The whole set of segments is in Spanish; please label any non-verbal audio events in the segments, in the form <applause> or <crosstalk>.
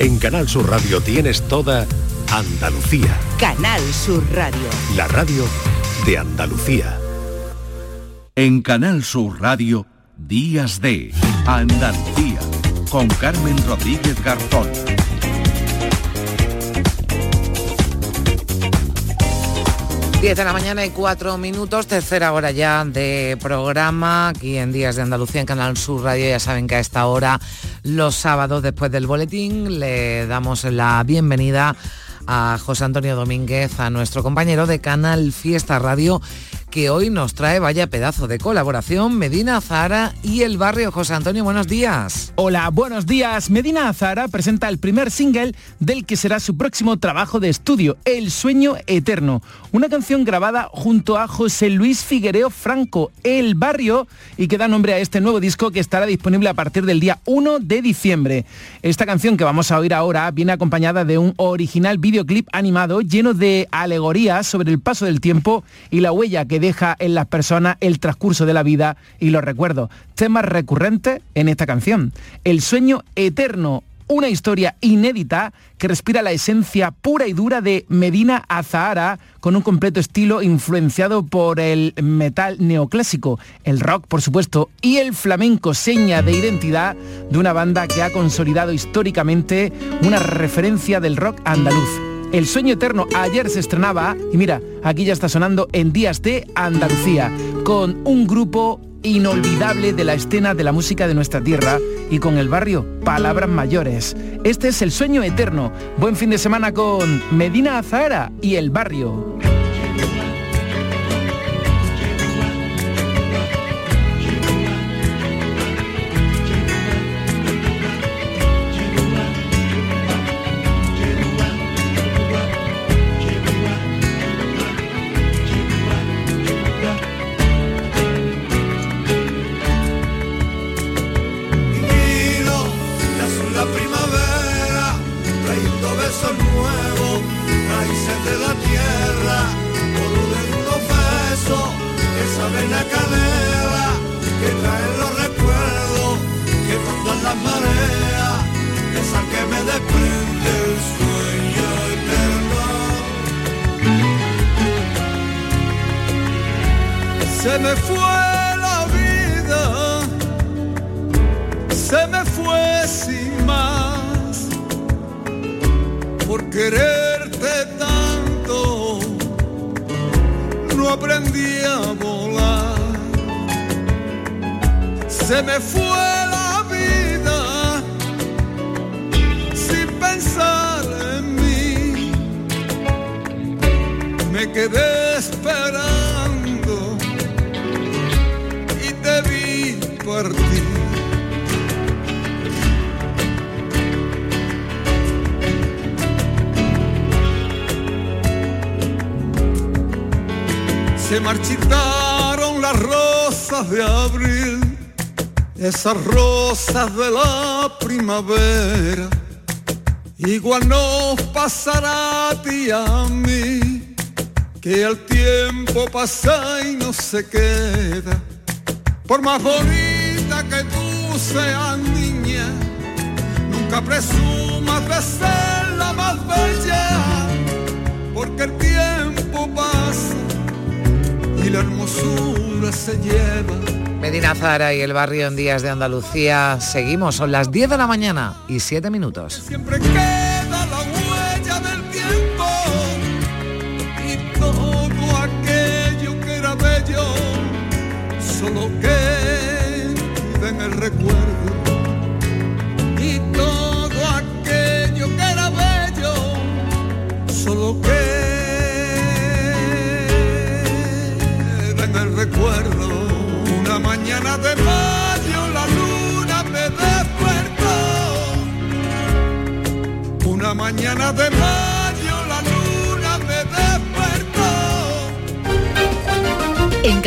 En Canal Sur Radio tienes toda Andalucía. Canal Sur Radio. La radio de Andalucía. En Canal Sur Radio, Días de Andalucía, con Carmen Rodríguez Garzón. 10 de la mañana y 4 minutos, tercera hora ya de programa, aquí en Días de Andalucía en Canal Sur Radio. Ya saben que a esta hora, los sábados después del boletín, le damos la bienvenida a José Antonio Domínguez, a nuestro compañero de Canal Fiesta Radio que hoy nos trae vaya pedazo de colaboración Medina Zara y el barrio José Antonio. Buenos días. Hola, buenos días. Medina Zara presenta el primer single del que será su próximo trabajo de estudio, El sueño eterno, una canción grabada junto a José Luis Figuereo Franco, El barrio, y que da nombre a este nuevo disco que estará disponible a partir del día 1 de diciembre. Esta canción que vamos a oír ahora viene acompañada de un original videoclip animado lleno de alegorías sobre el paso del tiempo y la huella que deja en las personas el transcurso de la vida y los recuerdos. Temas recurrentes en esta canción. El sueño eterno, una historia inédita que respira la esencia pura y dura de Medina Azahara con un completo estilo influenciado por el metal neoclásico, el rock por supuesto y el flamenco, seña de identidad de una banda que ha consolidado históricamente una referencia del rock andaluz. El sueño eterno ayer se estrenaba y mira, aquí ya está sonando en Días de Andalucía, con un grupo inolvidable de la escena de la música de nuestra tierra y con el barrio Palabras Mayores. Este es el sueño eterno. Buen fin de semana con Medina Azahara y el barrio. Esas rosas de la primavera. Igual nos pasará a ti a mí, que el tiempo pasa y no se queda. Por más bonita que tú seas niña, nunca presumas de ser la más bella, porque el tiempo pasa y la hermosura se lleva. Medina Zara y el barrio en Días de Andalucía. Seguimos, son las 10 de la mañana y 7 minutos.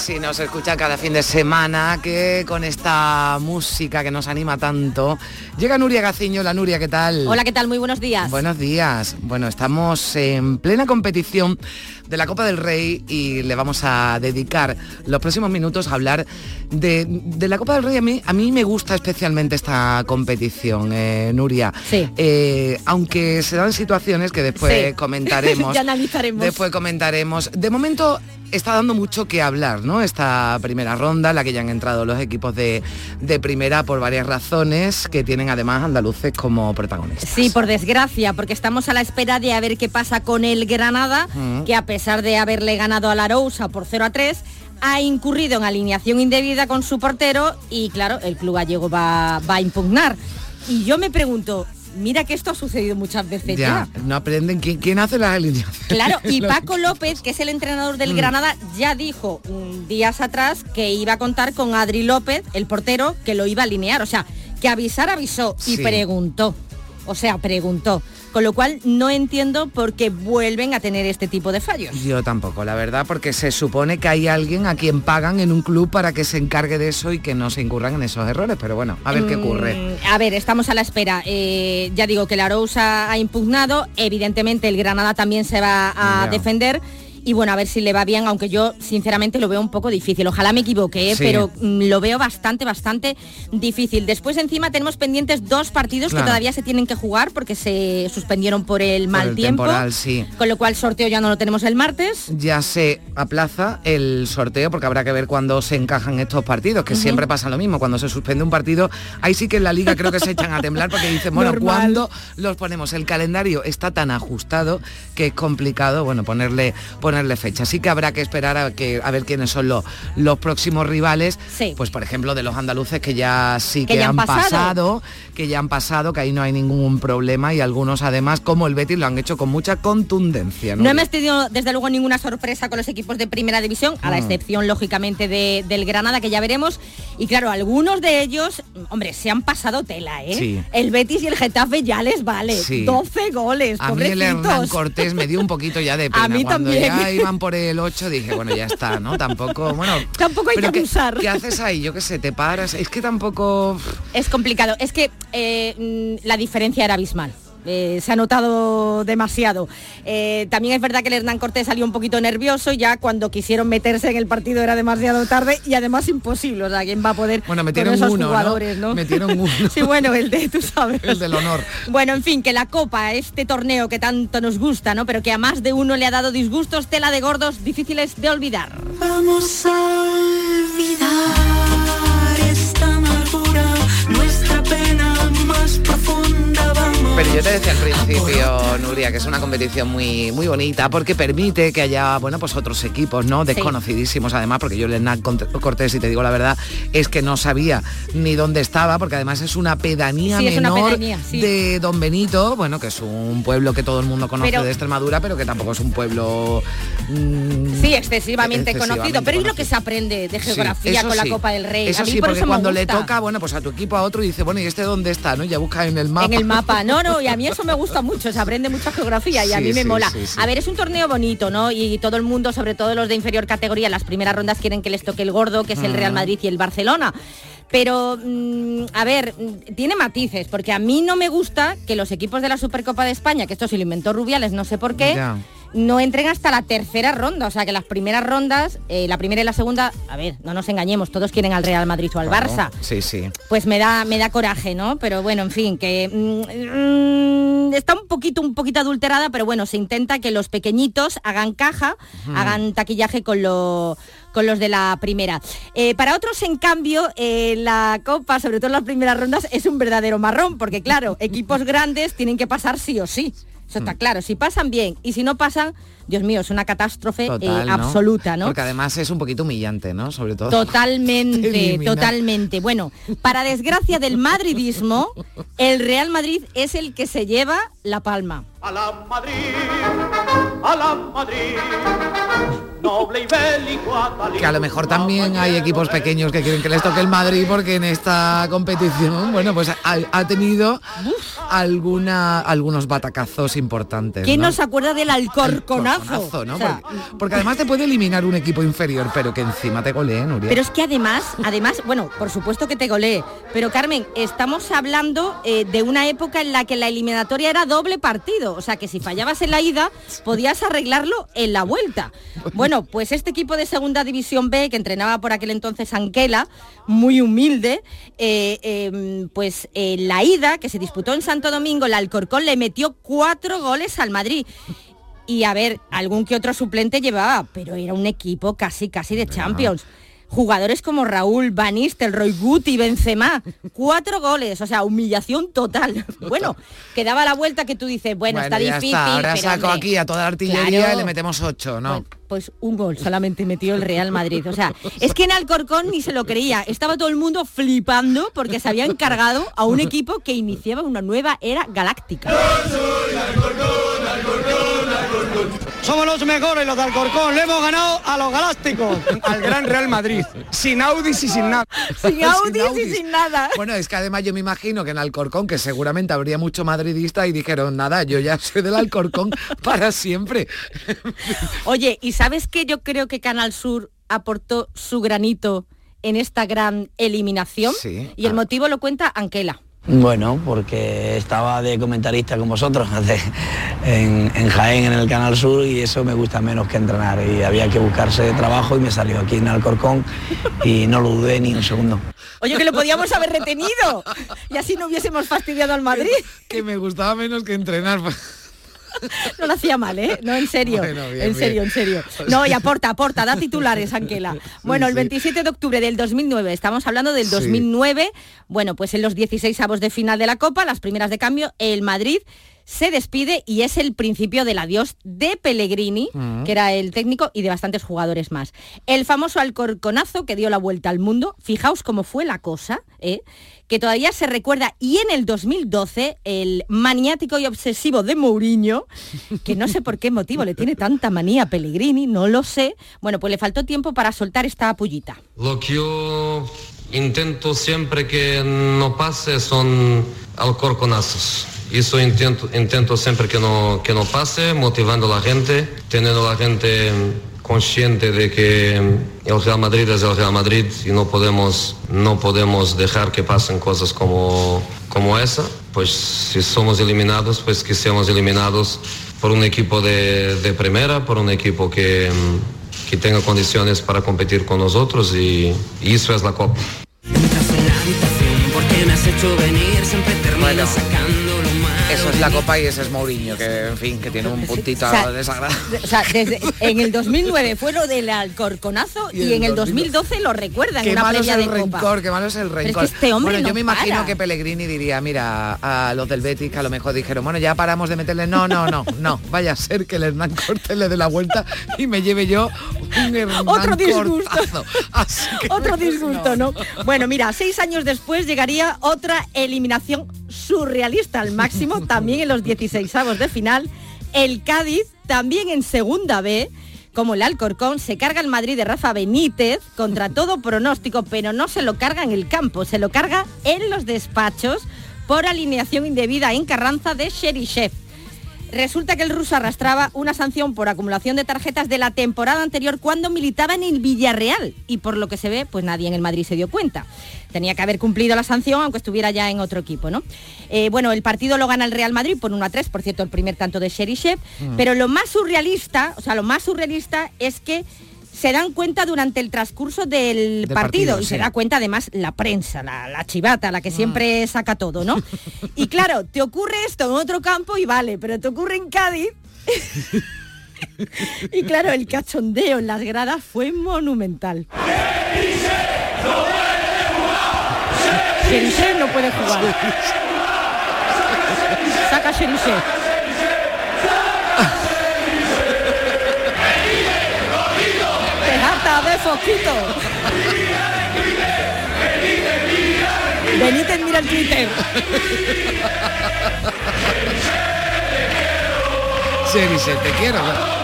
Si nos escuchan cada fin de semana, que con esta música que nos anima tanto, llega Nuria Gaciño. La Nuria, ¿qué tal? Hola, ¿qué tal? Muy buenos días. Buenos días. Bueno, estamos en plena competición de la Copa del Rey y le vamos a dedicar los próximos minutos a hablar de, de la Copa del Rey. A mí, a mí me gusta especialmente esta competición, eh, Nuria. Sí. Eh, aunque se dan situaciones que después Sí. <laughs> comentaremos. Ya analizaremos. Después comentaremos. De momento está dando mucho que hablar, ¿no? Esta primera ronda, en la que ya han entrado los equipos de, de primera por varias razones, que tienen además andaluces como protagonistas. Sí, por desgracia, porque estamos a la espera de a ver qué pasa con el Granada, que a pesar de haberle ganado a la Arousa por 0 a 3, ha incurrido en alineación indebida con su portero y claro, el club gallego va, va a impugnar. Y yo me pregunto, mira que esto ha sucedido muchas veces ya. Ya, no aprenden quién, quién hace las alineaciones. Claro, y <laughs> Paco López, que es el entrenador del Mm. Granada, ya dijo días atrás que iba a contar con Adri López, el portero, que lo iba a alinear. O sea, que avisar avisó y Sí. preguntó. O sea, preguntó. Con lo cual no entiendo por qué vuelven a tener este tipo de fallos. Yo tampoco, la verdad, porque se supone que hay alguien a quien pagan en un club para que se encargue de eso y que no se incurran en esos errores. Pero bueno, a ver qué ocurre. Mm, A ver, estamos a la espera. Eh, ya digo que la Arousa ha impugnado, evidentemente el Granada también se va a defender. Y bueno, a ver si le va bien, aunque yo sinceramente lo veo un poco difícil. Ojalá me equivoque, ¿eh? Sí. pero mm, lo veo bastante, bastante difícil. Después encima tenemos pendientes dos partidos Claro. que todavía se tienen que jugar porque se suspendieron por el Por mal el tiempo. temporal, sí. Con lo cual sorteo ya no lo tenemos el martes. Ya se aplaza el sorteo porque habrá que ver cuándo se encajan estos partidos, que siempre pasa lo mismo, cuando se suspende un partido, ahí sí que en la liga creo que se echan a temblar porque dicen, bueno, Normal. ¿cuándo los ponemos? El calendario está tan ajustado que es complicado, bueno, ponerle, ponerle fecha. Así que habrá que esperar a, que, a ver quiénes son los, los próximos rivales, Sí. pues por ejemplo de los andaluces que ya sí Que que, ya han pasado. pasado, que ya han pasado, que ahí no hay ningún problema y algunos además, como el Betis, lo han hecho con mucha contundencia. No hemos tenido desde luego ninguna sorpresa con los equipos de primera división, a la Mm. excepción lógicamente de- del Granada que ya veremos. Y claro, algunos de ellos, hombre, se han pasado tela, ¿eh? Sí. El Betis y el Getafe ya les vale. Sí. 12 goles, A mí el. Hernán Cortés me dio un poquito ya de pena. <laughs> A mí Cuando también. Ya iban por el 8 dije, bueno, ya está, ¿no? Tampoco, bueno. Tampoco hay pero que ¿qué- abusar. ¿Qué haces ahí? Yo qué sé, te paras. Es que tampoco. Es complicado. Es que eh, mm, la diferencia era abismal. Eh, se ha notado demasiado. Eh, también es verdad que el Hernán Cortés salió un poquito nervioso, ya cuando quisieron meterse en el partido era demasiado tarde y además imposible. O sea, ¿quién va a poder Bueno, con metieron esos uno, ¿no? jugadores, ¿no? Metieron <laughs> uno. sí, bueno, el de, tú sabes. El del honor. Bueno, en fin, que la Copa, este torneo que tanto nos gusta, ¿no? Pero que a más de uno le ha dado disgustos, tela de gordos difíciles de olvidar. Vamos a olvidar Pero yo te decía al principio, Nuria, que es una competición muy, muy bonita porque permite que haya, bueno, pues otros equipos, ¿no? Desconocidísimos además, porque yo el Hernán Cortés, y te digo la verdad, es que no sabía ni dónde estaba, porque además es una pedanía Sí, es una menor pedanía, sí. de Don Benito, bueno, que es un pueblo que todo el mundo conoce Pero- de Extremadura, pero que tampoco es un pueblo... mm, Sí, excesivamente, excesivamente conocido, pero es lo conocido. que se aprende de geografía con la. Copa del Rey. Eso A mí sí, por porque eso cuando le toca, bueno, pues a tu equipo a otro y dice, bueno, ¿y este dónde está? ¿No? Ya busca en el mapa. En el mapa, no, no, y a mí eso me gusta mucho, se aprende mucha geografía y a mí me sí, mola. sí. A ver, es un torneo bonito, ¿no? Y todo el mundo, sobre todo los de inferior categoría, las primeras rondas quieren que les toque el gordo, que es el Mm. Real Madrid y el Barcelona. Pero, mm, a ver, mm, tiene matices, porque a mí no me gusta que los equipos de la Supercopa de España, que esto se lo inventó Rubiales, no sé por qué, Ya. No entren hasta la tercera ronda. O sea, que las primeras rondas, eh, la primera y la segunda, a ver, no nos engañemos, todos quieren al Real Madrid o al Claro, Barça Sí, sí. pues me da me da coraje, ¿no? Pero bueno, en fin, que mm, mm, está un poquito un poquito adulterada, pero bueno, se intenta que los pequeñitos hagan caja, hagan taquillaje con lo con los de la primera. Eh, para otros, en cambio, eh, la Copa, sobre todo en las primeras rondas, es un verdadero marrón, porque claro, equipos grandes tienen que pasar sí o sí. Eso está claro. Si pasan bien y si no pasan, Dios mío, es una catástrofe eh, absoluta, ¿no? Porque además es un poquito humillante, ¿no? Sobre todo. Totalmente, <laughs> totalmente. Bueno, para desgracia del madridismo, el Real Madrid es el que se lleva la palma. A la Madrid, a la Madrid, noble y bélico. Que a lo mejor también hay equipos pequeños que quieren que les toque el Madrid porque en esta competición, bueno, pues ha, ha tenido alguna, algunos batacazos importantes. ¿Quién ¿no? no se acuerda del alcorconazo? ¿No? O sea, porque, porque además te puede eliminar un equipo inferior, pero que encima te golee, Nuria. Pero es que además, además, bueno, por supuesto que te golee, pero Carmen, estamos hablando eh, de una época en la que la eliminatoria era doble partido, o sea que si fallabas en la ida, podías arreglarlo en la vuelta. Bueno, pues este equipo de segunda división B, que entrenaba por aquel entonces Anquela, muy humilde, eh, eh, pues en la ida, que se disputó en Santo Domingo, el Alcorcón le metió cuatro goles al Madrid. Y a ver, algún que otro suplente llevaba, pero era un equipo casi, casi de Champions. Jugadores como Raúl, Van Nistelrooy, Guti, Benzema, cuatro goles, o sea, humillación total. <laughs> Bueno, que daba la vuelta que tú dices, bueno, está ya difícil. Ahora pero, saco hombre, aquí a toda la artillería claro. y le metemos ocho, ¿no? Pues un gol solamente metió el Real Madrid. O sea, es que en Alcorcón ni se lo creía. Estaba todo el mundo flipando porque se había encargado a un equipo que iniciaba una nueva era galáctica. Somos los mejores, los de Alcorcón. Le hemos ganado a los galácticos, <laughs> al Gran Real Madrid. Sin Audis y sin nada. <laughs> Sin Audis y sin nada. Bueno, es que además yo me imagino que en Alcorcón, que seguramente habría mucho madridista y dijeron, nada, yo ya soy del Alcorcón <laughs> para siempre. Oye, ¿y sabes que yo creo que Canal Sur aportó su granito en esta gran eliminación? Sí. Y el motivo lo cuenta Anquela. Bueno, porque estaba de comentarista con vosotros <laughs> de- en, en Jaén, en el Canal Sur, y eso me gusta menos que entrenar. Y había que buscarse trabajo y me salió aquí en Alcorcón <laughs> y no lo dudé ni un segundo. Oye, que lo podíamos haber retenido. Y así no hubiésemos fastidiado al Madrid. <laughs> Que me gustaba menos que entrenar. No lo hacía mal, ¿eh? No, en serio. Bueno, bien, en serio, bien. en serio. <laughs> No, y aporta, aporta, da titulares, Anquela. Bueno, el sí. 27 de octubre del 2009, estamos hablando del Sí. 2009, bueno, pues en los 16 avos de final de la Copa, las primeras de cambio, el Madrid se despide y es el principio del adiós de Pellegrini, Mm. que era el técnico, y de bastantes jugadores más. El famoso Alcorconazo que dio la vuelta al mundo, fijaos cómo fue la cosa, ¿eh? que todavía se recuerda, y en el 2012, el maniático y obsesivo de Mourinho, que no sé por qué motivo le tiene tanta manía a Pellegrini, no lo sé, bueno, pues le faltó tiempo para soltar esta pullita. Lo que yo intento siempre que no pase son alcorconazos. Eso intento, intento siempre que no, que no pase, motivando a la gente, teniendo a la gente consciente de que el Real Madrid es el Real Madrid y no podemos, no podemos dejar que pasen cosas como, como esa. Pues si somos eliminados, pues que seamos eliminados por un equipo de, de primera, por un equipo que, que tenga condiciones para competir con nosotros y, y eso es la Copa. La copa y ese es Mourinho, que en fin, que tiene un <laughs> puntito O sea, desagradable. O sea, desde, en el 2009 fue lo del Alcorconazo y, Y en el 2012 lo recuerdan en Qué una malo es el de Copa. rencor, qué malo es el es rencor. que este hombre bueno, yo no me imagino para. que Pellegrini diría, mira, a los del Betis que a lo mejor dijeron, bueno, ya paramos de meterle, no, no, no, no, vaya a ser que el Hernán Cortés le dé la vuelta y me lleve yo un Hernán Otro disgusto. Cortazo. Así que Otro <laughs> disgusto, ¿no? Bueno, mira, seis años después llegaría otra eliminación surrealista al máximo, <laughs> también en los 16 avos de final. El Cádiz, también en segunda B, como el Alcorcón, se carga el Madrid de Rafa Benítez contra <laughs> todo pronóstico, pero no se lo carga en el campo, se lo carga en los despachos por alineación indebida en Carranza de Sherichev. Resulta que el ruso arrastraba una sanción por acumulación de tarjetas de la temporada anterior cuando militaba en el Villarreal y por lo que se ve, pues nadie en el Madrid se dio cuenta. Tenía que haber cumplido la sanción aunque estuviera ya en otro equipo, ¿no? Eh, bueno, el partido lo gana el Real Madrid por 1 a 3, por cierto, el primer tanto de Sherichev, Mm. pero lo más surrealista, o sea, lo más surrealista es que se dan cuenta durante el transcurso del, Del partido, partido, y sí. se da cuenta además la prensa, la, la chivata, la que Mm. siempre saca todo, ¿no? <laughs> Y claro, te ocurre esto en otro campo y vale, pero te ocurre en Cádiz. <laughs> y claro, el cachondeo en las gradas fue monumental. <laughs> Sherichev no puede jugar. Saca Sherichev. De foquito. Benítez mira el Twitter. Cheri, se te quiero.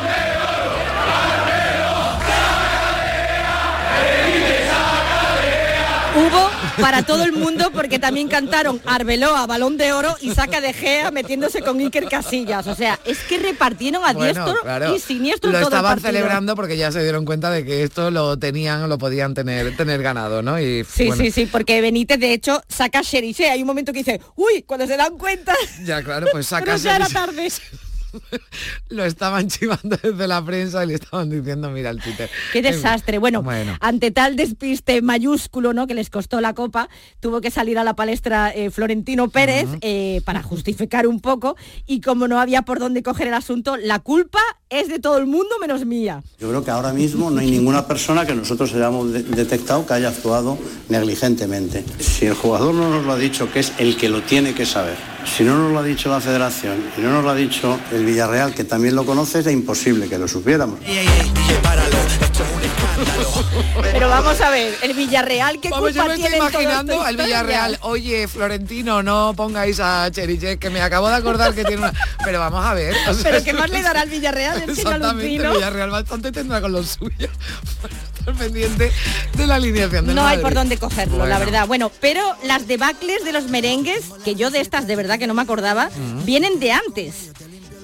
Hubo para todo el mundo porque también cantaron Arbeloa, Balón de Oro y Saca de Gea metiéndose con Iker Casillas. O sea, es que repartieron a Bueno, diestro claro. y siniestro Lo todo estaban celebrando porque ya se dieron cuenta de que esto lo tenían, lo podían tener, tener ganado, ¿no? Y Sí, bueno, sí, sí, porque Benítez de hecho saca Sheriche. Hay un momento que dice, uy, cuando se dan cuenta, Ya, claro, pues <laughs> saca pero ya era Sheriff- tarde. <laughs> lo estaban chivando desde la prensa y le estaban diciendo, mira el Twitter. Qué desastre. Bueno, Bueno. ante tal despiste mayúsculo, ¿no? Que les costó la copa, tuvo que salir a la palestra eh, Florentino Pérez eh, para justificar un poco. Y como no había por dónde coger el asunto, la culpa es de todo el mundo menos mía. Yo creo que ahora mismo no hay ninguna persona que nosotros hayamos de- detectado que haya actuado negligentemente. Si el jugador no nos lo ha dicho, que es el que lo tiene que saber, si no nos lo ha dicho la federación y no nos lo ha dicho el Villarreal, que también lo conoce, es imposible que lo supiéramos. <laughs> Pero vamos a ver, el Villarreal, ¿qué Vamos, yo culpa me estoy imaginando al? Villarreal, oye, Florentino, no pongáis a Cheriche, que me acabo de acordar que tiene una... Pero vamos a ver. o sea, Pero ¿qué más le dará al Villarreal? Es que Exactamente, el. Villarreal bastante tendrá con lo suyo. para <laughs> estar pendiente de la alineación del No hay por dónde cogerlo, la verdad. Bueno, pero las debacles de los merengues, que yo de estas de verdad que no me acordaba, vienen de antes.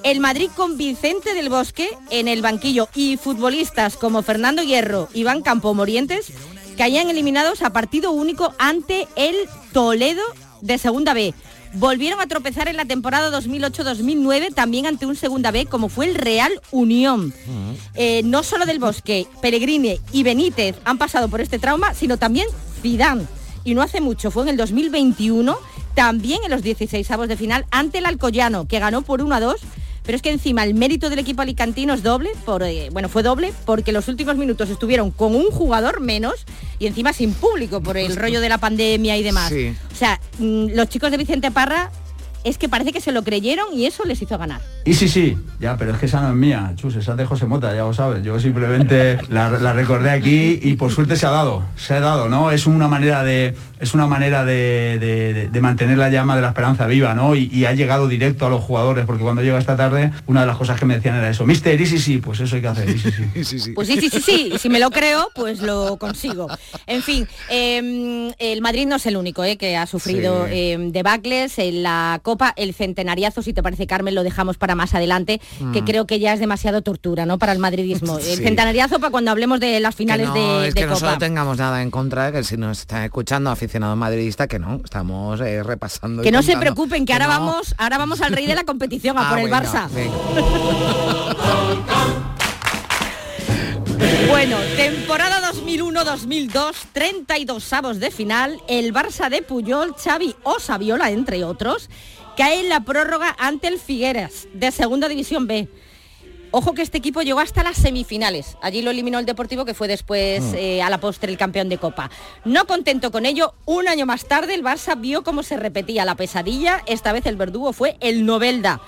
El Madrid con Vicente del Bosque en el banquillo y futbolistas como Fernando Hierro, Iván Campo Morientes, caían eliminados a partido único ante el Toledo de Segunda B. Volvieron a tropezar en la temporada 2008-2009 también ante un Segunda B como fue el Real Unión. Eh, no solo del Bosque, Pellegrini y Benítez han pasado por este trauma, sino también Zidane. Y no hace mucho, fue en el 2021, también en los 16 avos de final ante el Alcoyano, que ganó por 1 a 2. Pero es que encima el mérito del equipo alicantino es doble, por, eh, bueno, fue doble porque los últimos minutos estuvieron con un jugador menos y encima sin público por el rollo de la pandemia y demás. Sí. O sea, mm, los chicos de Vicente Parra es que parece que se lo creyeron y eso les hizo ganar. Y sí, sí, ya, pero es que esa no es mía, chus, esa es de José Mota, ya lo sabes. Yo simplemente la, la recordé aquí y por suerte se ha dado, se ha dado, ¿no? Es una manera de, es una manera de, de- de- mantener la llama de la esperanza viva, ¿no? Y, y ha llegado directo a los jugadores, porque cuando llega esta tarde, una de las cosas que me decían era eso, Mister, y sí, sí, pues eso hay que hacer, y <laughs> sí, sí. Pues sí, sí, sí, sí. Y si me lo creo, pues lo consigo. En fin, eh, el Madrid no es el único eh, que ha sufrido Sí. eh, debacles en la Copa. El centenariazo, si te parece, Carmen, lo dejamos para más adelante, que Mm. creo que ya es demasiado tortura, ¿no? Para el madridismo. El Sí. centenariazo para cuando hablemos de las finales que no, de, es de que no Copa. solo tengamos nada en contra, que si nos están escuchando aficionados madridistas, que no, estamos eh, repasando. Que no se preocupen, que, ahora no. vamos, ahora vamos al rey de la competición, a Ah, por el bueno, Barça. <laughs> Bueno, temporada 2001-2002, 32 avos de final, el Barça de Puyol, Xavi o Saviola, entre otros, cae en la prórroga ante el Figueras, de Segunda División B. Ojo que este equipo llegó hasta las semifinales. Allí lo eliminó el Deportivo, que fue después Mm. eh, a la postre el campeón de Copa. No contento con ello, un año más tarde el Barça vio cómo se repetía la pesadilla. Esta vez el verdugo fue el Novelda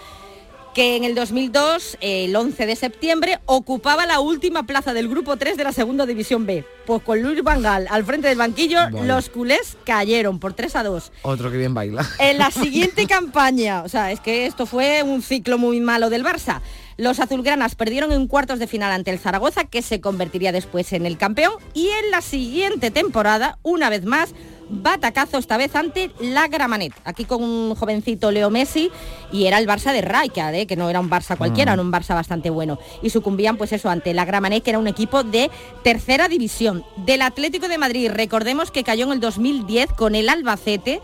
que en el 2002, el 11 de septiembre, ocupaba la última plaza del grupo 3 de la segunda división B. Pues con Luis Vangal al frente del banquillo, los culés cayeron por 3 a 2. Otro que bien baila. En la siguiente <laughs> campaña, o sea, es que esto fue un ciclo muy malo del Barça. Los azulgranas perdieron en cuartos de final ante el Zaragoza, que se convertiría después en el campeón. Y en la siguiente temporada, una vez más, batacazo esta vez ante la Gramanet. Aquí con un jovencito Leo Messi y era el Barça de Rijkaard, ¿eh? que no era un Barça cualquiera, Mm. era un Barça bastante bueno. Y sucumbían pues eso ante la Gramanet, que era un equipo de tercera división. Del Atlético de Madrid, recordemos que cayó en el 2010 con el Albacete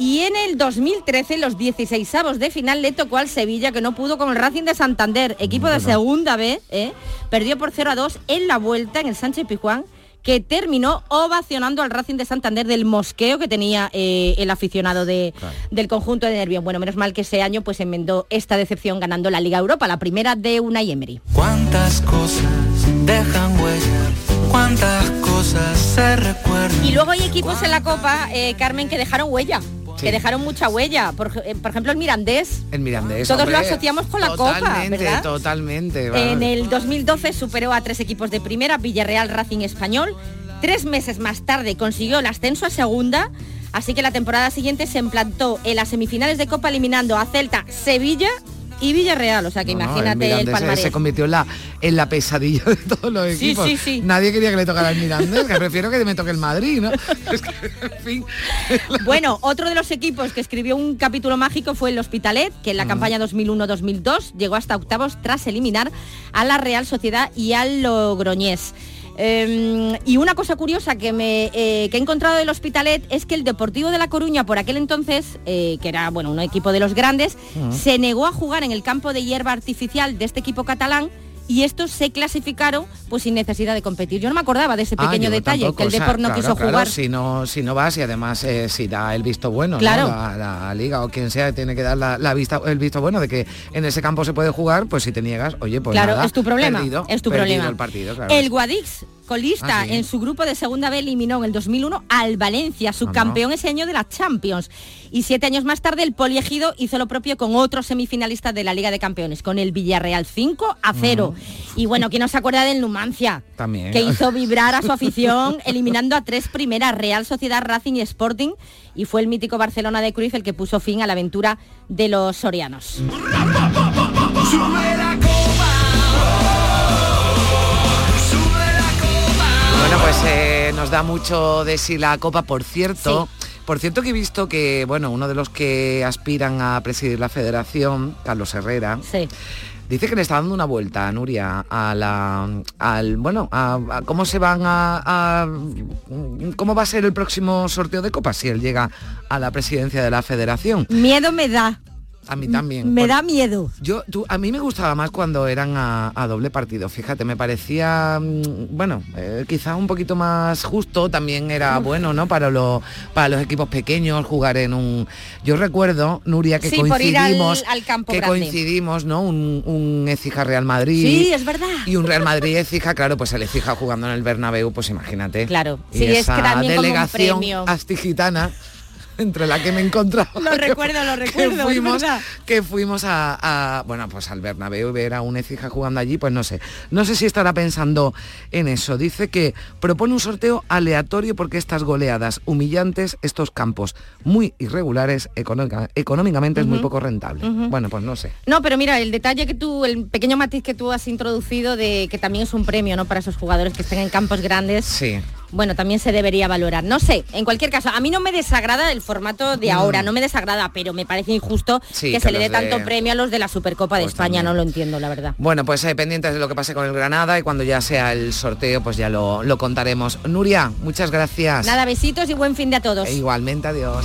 y en el 2013, los 16 avos de final, le tocó al Sevilla, que no pudo con el Racing de Santander, equipo de segunda B, ¿eh? perdió por 0 a 2 en la vuelta en el Sánchez Pijuán, que terminó ovacionando al Racing de Santander del mosqueo que tenía eh, el aficionado de- del conjunto de Nervión. Bueno, menos mal que ese año pues enmendó esta decepción ganando la Liga Europa, la primera de Unai Emery. Cuántas cosas dejan huella, cuántas cosas se recuerdan. Y luego hay equipos en la Copa, eh, Carmen, que dejaron huella. Que dejaron mucha huella. Por, eh, por ejemplo, el Mirandés. El Mirandés. Todos hombre, lo asociamos con la Copa, totalmente, ¿verdad? Totalmente. En el 2012 superó a tres equipos de primera, Villarreal Racing Español. Tres meses más tarde consiguió el ascenso a segunda, así que la temporada siguiente se implantó en las semifinales de Copa eliminando a Celta, Sevilla y Villarreal. O sea que No, imagínate el, Mirandés se- palmarés. se convirtió en la, en la pesadilla de todos los Sí, equipos. sí, sí. Nadie quería que le tocara el Mirandés, que prefiero que me toque el Madrid, ¿no? <laughs> Es que, en fin. <laughs> Bueno, otro de los equipos que escribió un capítulo mágico fue el Hospitalet, que en la campaña 2001-2002 llegó hasta octavos tras eliminar a la Real Sociedad y al Logroñés. Eh, y una cosa curiosa que, me, eh, que he encontrado del Hospitalet es que el Deportivo de La Coruña, por aquel entonces, eh, que era bueno, un equipo de los grandes, se negó a jugar en el campo de hierba artificial de este equipo catalán y estos se clasificaron pues sin necesidad de competir. Yo no me acordaba de ese Ah, pequeño detalle, tampoco, que el o sea, Deport no claro, quiso claro, jugar. Si no, si no vas y además eh, si da el visto bueno, ¿no? Claro. la, la liga o quien sea tiene que dar la, la vista, el visto bueno de que en ese campo se puede jugar, pues si te niegas, oye, pues claro, nada, es tu problema. perdido, es tu problema. el partido. El Guadix, colista Ah, sí. en su grupo de segunda B, eliminó en el 2001 al Valencia, Ah, subcampeón ese año de la Champions. Y siete años más tarde el Poliegido hizo lo propio con otro semifinalista de la Liga de Campeones, con el Villarreal 5 a 0. Y bueno, ¿quién no se acuerda del Numancia? También. que hizo vibrar a su afición <laughs> eliminando a tres primeras, Real Sociedad, Racing y Sporting, y fue el mítico Barcelona de Cruyff el que puso fin a la aventura de los sorianos. Eh, nos da mucho de sí la copa, por cierto. Por cierto que he visto que, bueno, uno de los que aspiran a presidir la federación, Carlos Herrera, dice que le está dando una vuelta a Nuria a la al bueno a, a cómo se van a, a- cómo va a ser el próximo sorteo de copas si él llega a la presidencia de la federación. Miedo me da. A mí también. Me da miedo. Yo, tú, a mí me gustaba más cuando eran a, a doble partido, fíjate, me parecía, mm, bueno, eh, quizás un poquito más justo, también era Uf. bueno, ¿no? Para, los para los equipos pequeños jugar en un... Yo recuerdo, Nuria, que Sí, por ir al- coincidimos, al campo que grande. coincidimos, ¿no? Un, un Écija Real Madrid. Sí, es verdad. Y un Real Madrid Écija, claro, pues el Écija jugando en el Bernabéu, pues imagínate. Claro, Y sí, es que esa también como un delegación premio. astigitana entre la que me encontraba. Lo <laughs> recuerdo, lo recuerdo, que fuimos, que fuimos a, a- bueno, pues al Bernabéu y ver a un Ecija jugando allí, pues no sé. No sé si estará pensando en eso. Dice que propone un sorteo aleatorio porque estas goleadas humillantes, estos campos muy irregulares, económica- económicamente es muy poco rentable. Bueno, pues no sé. No, pero mira, el detalle que tú, el pequeño matiz que tú has introducido de que también es un premio, ¿no? Para esos jugadores que estén en campos grandes. Sí. Bueno, también se debería valorar. No sé, en cualquier caso, a mí no me desagrada el formato de Mm. ahora, no me desagrada, pero me parece injusto Sí, que, que se le dé de- tanto premio a los de la Supercopa de Pues España, también. no lo entiendo, la verdad. Bueno, pues eh, pendientes de lo que pase con el Granada y cuando ya sea el sorteo, pues ya lo, lo contaremos. Nuria, muchas gracias. Nada, besitos y buen fin de a todos. E igualmente, adiós.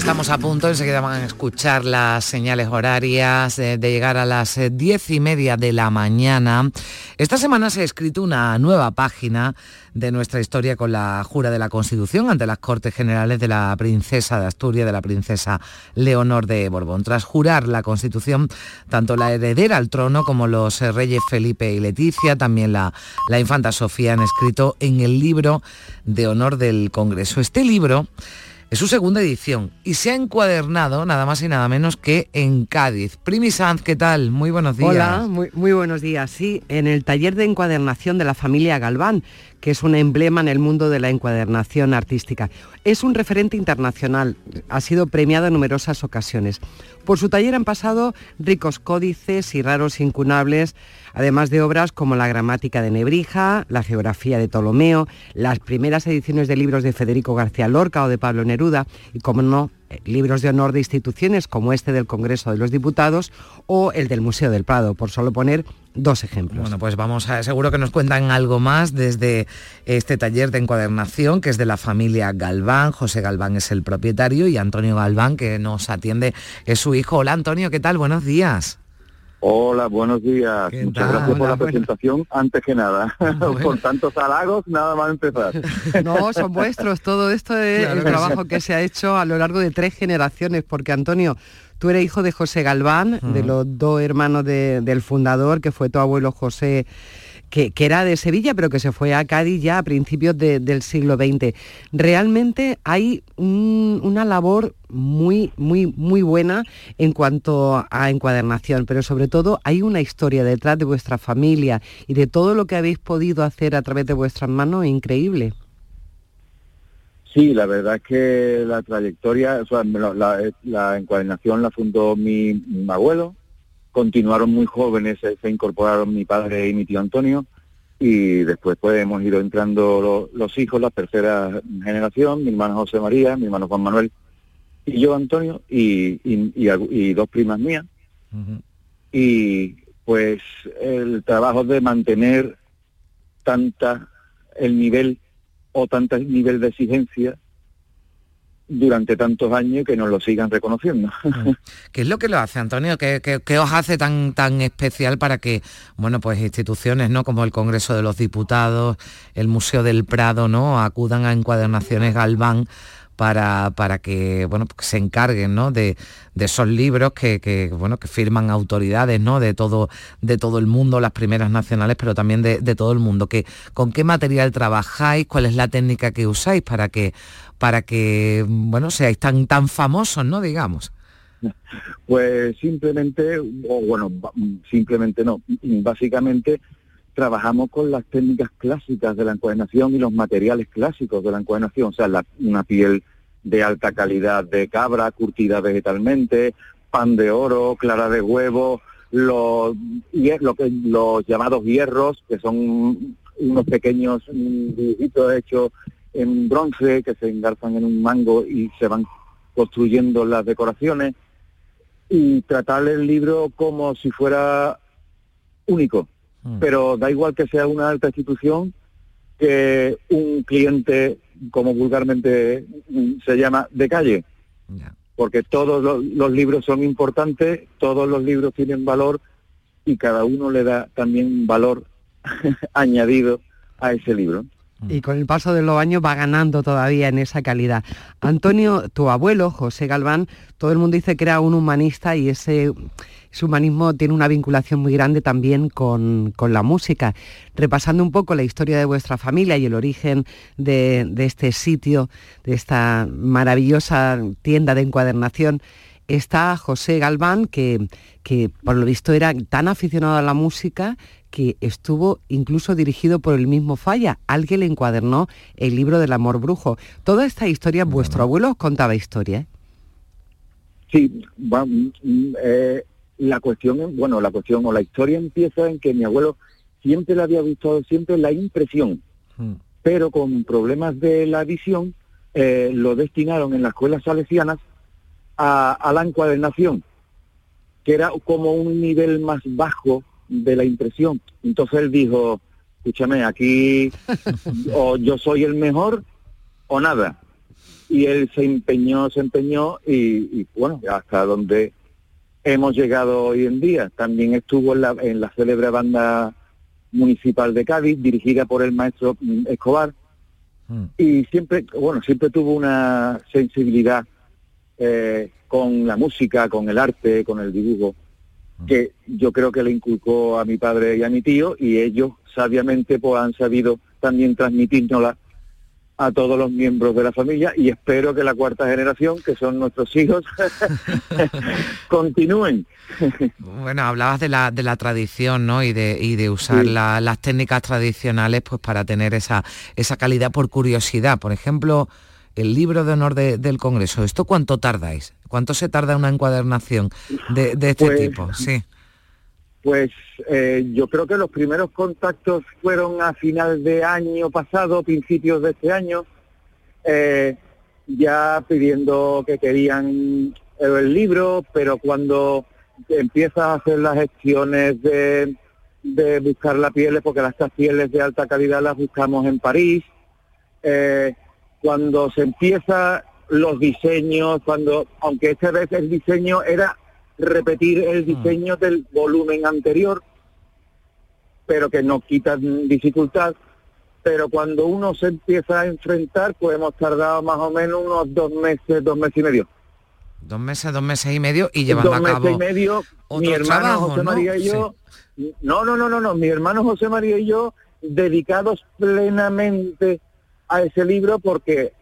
Estamos a punto, enseguida van a escuchar las señales horarias eh, de llegar a las eh, diez y media de la mañana. Esta semana se ha escrito una nueva página de nuestra historia con la jura de la Constitución ante las Cortes Generales de la princesa de Asturias, de la princesa Leonor de Borbón. Tras jurar la Constitución, tanto la heredera al trono como los eh, reyes Felipe y Leticia, también la, la infanta Sofía han escrito en el libro de honor del Congreso. Este libro es su segunda edición y se ha encuadernado nada más y nada menos que en Cádiz. Primi Sanz, ¿qué tal? Muy buenos días. Hola, muy, muy buenos días. Sí, en el taller de encuadernación de la familia Galván, que es un emblema en el mundo de la encuadernación artística. Es un referente internacional, ha sido premiado en numerosas ocasiones. Por su taller han pasado ricos códices y raros incunables, además de obras como la gramática de Nebrija, la geografía de Ptolomeo, las primeras ediciones de libros de Federico García Lorca o de Pablo Neruda, y como no, eh, libros de honor de instituciones como este del Congreso de los Diputados o el del Museo del Prado, por solo poner dos ejemplos. Bueno, pues vamos a, seguro que nos cuentan algo más desde este taller de encuadernación que es de la familia Galván. José Galván es el propietario y Antonio Galván, que nos atiende, es su hijo. Hola Antonio, ¿qué tal? Buenos días. Hola, buenos días. Muchas tal? gracias por la bueno. presentación. Antes que nada, <laughs> <laughs> por tantos halagos, nada más empezar. <laughs> No, son vuestros. Todo esto es Claro el que trabajo sí. que se ha hecho a lo largo de tres generaciones, porque Antonio, tú eres hijo de José Galván, de los dos hermanos de- del fundador, que fue tu abuelo José, que, que era de Sevilla, pero que se fue a Cádiz ya a principios de- del siglo XX. Realmente hay un- una labor muy, muy, muy buena en cuanto a encuadernación, pero sobre todo hay una historia detrás de vuestra familia y de todo lo que habéis podido hacer a través de vuestras manos increíble. Sí, la verdad es que la trayectoria, o sea, la, la- la encuadernación la fundó mi, mi abuelo, continuaron muy jóvenes, se, se incorporaron mi padre y mi tío Antonio, y después pues hemos ido entrando lo- los hijos, la tercera generación, mi hermano José María, mi hermano Juan Manuel y yo Antonio, y, y- y algu- y dos primas mías. y pues el trabajo de mantener tanta el nivel o tanto nivel de exigencia durante tantos años que nos lo sigan reconociendo. <laughs> ¿Qué es lo que lo hace, Antonio? ¿Qué, qué- qué os hace tan, tan especial para que, bueno, pues instituciones, ¿no? Como el Congreso de los Diputados, el Museo del Prado, ¿no? Acudan a encuadernaciones Galván para, para que, bueno, pues se encarguen, ¿no? De, de esos libros que, que, bueno, que firman autoridades, ¿no? De todo, de todo el mundo, las primeras nacionales, pero también de, de todo el mundo. Que, ¿Con qué material trabajáis? ¿Cuál es la técnica que usáis para que, para que, bueno, seáis tan, tan famosos, ¿no? Digamos. Pues simplemente, o bueno, simplemente no, básicamente trabajamos con las técnicas clásicas de la encuadernación y los materiales clásicos de la encuadernación, o sea, la- una piel de alta calidad de cabra, curtida vegetalmente, pan de oro, clara de huevo, los, hier- lo que, los llamados hierros, que son unos pequeños mm, dibujitos hechos en bronce que se engarzan en un mango y se van construyendo las decoraciones y tratar el libro como si fuera único. Pero da igual que sea una alta institución que un cliente, como vulgarmente mm, se llama, de calle. Porque todos los, los libros son importantes, todos los libros tienen valor y cada uno le da también un valor <laughs> añadido a ese libro. Y con el paso de los años va ganando todavía en esa calidad. Antonio, tu abuelo, José Galván, todo el mundo dice que era un humanista y ese, ese humanismo tiene una vinculación muy grande también con, con la música. Repasando un poco la historia de vuestra familia y el origen de, de este sitio, de esta maravillosa tienda de encuadernación, está José Galván, que, que por lo visto era tan aficionado a la música que estuvo incluso dirigido por el mismo Falla. Alguien le encuadernó el libro del amor brujo. Toda esta historia, vuestro abuelo os contaba historia. ¿eh? Sí, va, mm, mm, eh, la cuestión, bueno, la cuestión o la historia empieza en que mi abuelo siempre le había gustado siempre la impresión, pero con problemas de la visión eh, lo destinaron en las escuelas salesianas a, a la encuadernación, que era como un nivel más bajo de la impresión. Entonces él dijo, escúchame, aquí <laughs> o yo soy el mejor o nada. Y él se empeñó, se empeñó y, y, bueno, hasta donde hemos llegado hoy en día. También estuvo en la, en la célebre banda municipal de Cádiz, dirigida por el maestro mm, Escobar, y siempre, bueno, siempre tuvo una sensibilidad eh, con la música, con el arte, con el dibujo, que yo creo que le inculcó a mi padre y a mi tío, y ellos sabiamente pues han sabido también transmitírnosla a todos los miembros de la familia y espero que la cuarta generación, que son nuestros hijos, <laughs> <laughs> continúen. Bueno, hablabas de la, de la tradición, ¿no? Y de, y de usar Sí. la- las técnicas tradicionales pues para tener esa, esa calidad por curiosidad. Por ejemplo, el libro de honor de- del Congreso, ¿esto cuánto tardáis? ¿Cuánto se tarda una encuadernación de, de este Pues, tipo? Sí. Pues eh, yo creo que los primeros contactos fueron a final de año pasado, principios de este año, eh, ya pidiendo que querían el libro, pero cuando empiezas a hacer las gestiones de, buscar la piel, porque las pieles de alta calidad las buscamos en París, eh, cuando se empieza los diseños, cuando, aunque esta vez el diseño era repetir el diseño del volumen anterior, pero que no quita dificultad. Pero cuando uno se empieza a enfrentar, pues hemos tardado más o menos unos dos meses, dos meses y medio. Dos meses, dos meses y medio y llevando dos a cabo... meses y medio, mi hermano trabajo, José ¿no? María y yo, no, no, no, no, no, mi hermano José María y yo dedicados plenamente a ese libro porque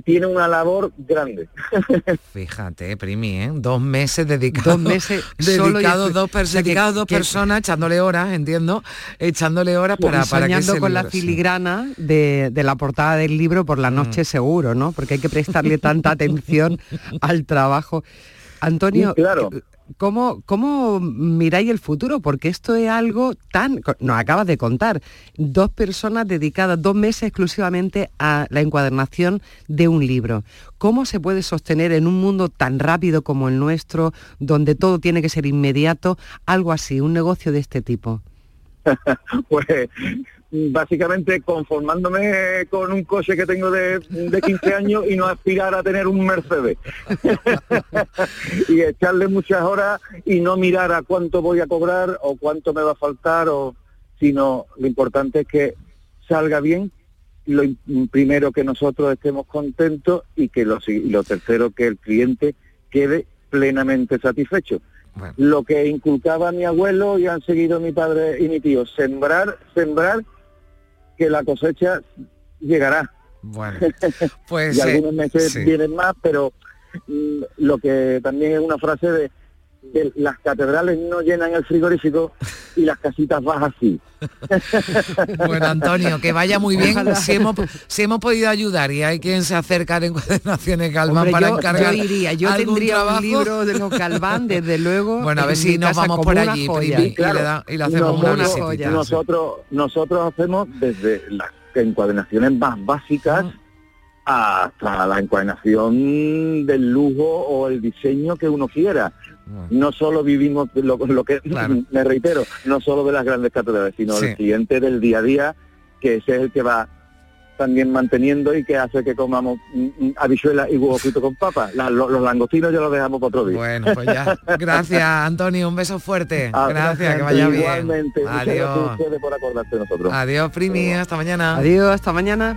tiene una labor grande. <laughs> Fíjate, Primi, ¿eh? Dos meses dedicados. Dos meses <laughs> y dedicados dos, o per- sea, que- dedicados dos que- personas, echándole horas, entiendo, echándole horas para, para que soñando con la sí. filigrana de, de la portada del libro por la Mm. noche seguro, ¿no? Porque hay que prestarle tanta <laughs> atención al trabajo. Antonio, Sí, claro. ¿Cómo, ¿cómo miráis el futuro? Porque esto es algo tan... Nos acabas de contar, dos personas dedicadas dos meses exclusivamente a la encuadernación de un libro. ¿Cómo se puede sostener en un mundo tan rápido como el nuestro, donde todo tiene que ser inmediato, algo así, un negocio de este tipo? <laughs> pues básicamente conformándome con un coche que tengo de, de 15 <laughs> años y no aspirar a tener un Mercedes. <laughs> y echarle muchas horas y no mirar a cuánto voy a cobrar o cuánto me va a faltar, o sino lo importante es que salga bien, lo im- primero que nosotros estemos contentos y que lo, y lo tercero que el cliente quede plenamente satisfecho. Lo que inculcaba mi abuelo y han seguido mi padre y mi tío, sembrar, sembrar, que la cosecha llegará. Bueno, <laughs> pues y eh, algunos meses sí. vienen más, pero mm, lo que también es una frase de que las catedrales no llenan el frigorífico <laughs> y las casitas bajas así. <laughs> Bueno, Antonio, que vaya muy bien. Si hemos, si hemos podido ayudar y hay quien se acerca en Encuadernaciones Galván Hombre, para yo, encargar yo iría, yo algún tendría trabajo. un libro de los Galván, desde luego. Bueno, a ver si nos vamos por allí, joya. Y, le da- y le hacemos una nosotros, visitita. nosotros, nosotros hacemos desde las encuadernaciones más básicas hasta la encuadernación del lujo o el diseño que uno quiera. No solo vivimos de lo, lo que, <laughs> me reitero, no solo de las grandes catedrales, sino Sí. el siguiente del día a día, que ese es el que va también manteniendo y que hace que comamos habichuelas y huevo frito con papa. La- lo- los langostinos ya los dejamos para otro día. Bueno, pues ya. <laughs> Gracias, Antonio. Un beso fuerte. Ah, Gracias, que vaya bien. Igualmente. A Adiós. ustedes por acordarse de nosotros. Adiós, Primi. Hasta mañana. Adiós, hasta mañana.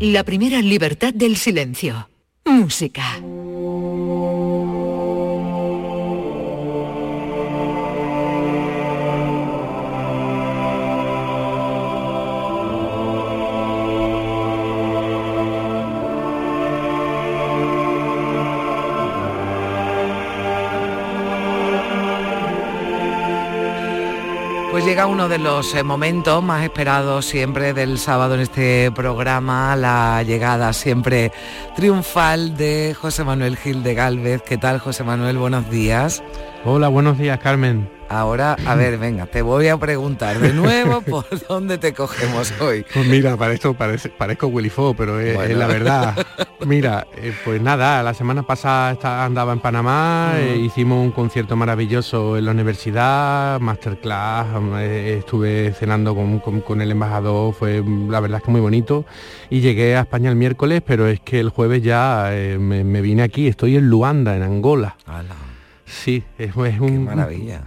La primera libertad del silencio. Música. Pues llega uno de los eh, momentos más esperados siempre del sábado en este programa, la llegada siempre triunfal de José Manuel Gil de Galvez. ¿Qué tal, José Manuel? Buenos días. Hola, buenos días, Carmen. Ahora, a ver, venga, te voy a preguntar de nuevo <laughs> por dónde te cogemos hoy. Pues mira, para esto parece, parezco Willy Fogg, pero es, Bueno. es la verdad. <laughs> Mira, eh, pues nada, la semana pasada andaba en Panamá, Mm. eh, hicimos un concierto maravilloso en la universidad, masterclass, eh, estuve cenando con, con- con el embajador, fue mm, la verdad es que muy bonito. Y llegué a España el miércoles, pero es que el jueves ya eh, me, me vine aquí, estoy en Luanda, en Angola. Sí, es, es un... maravilla.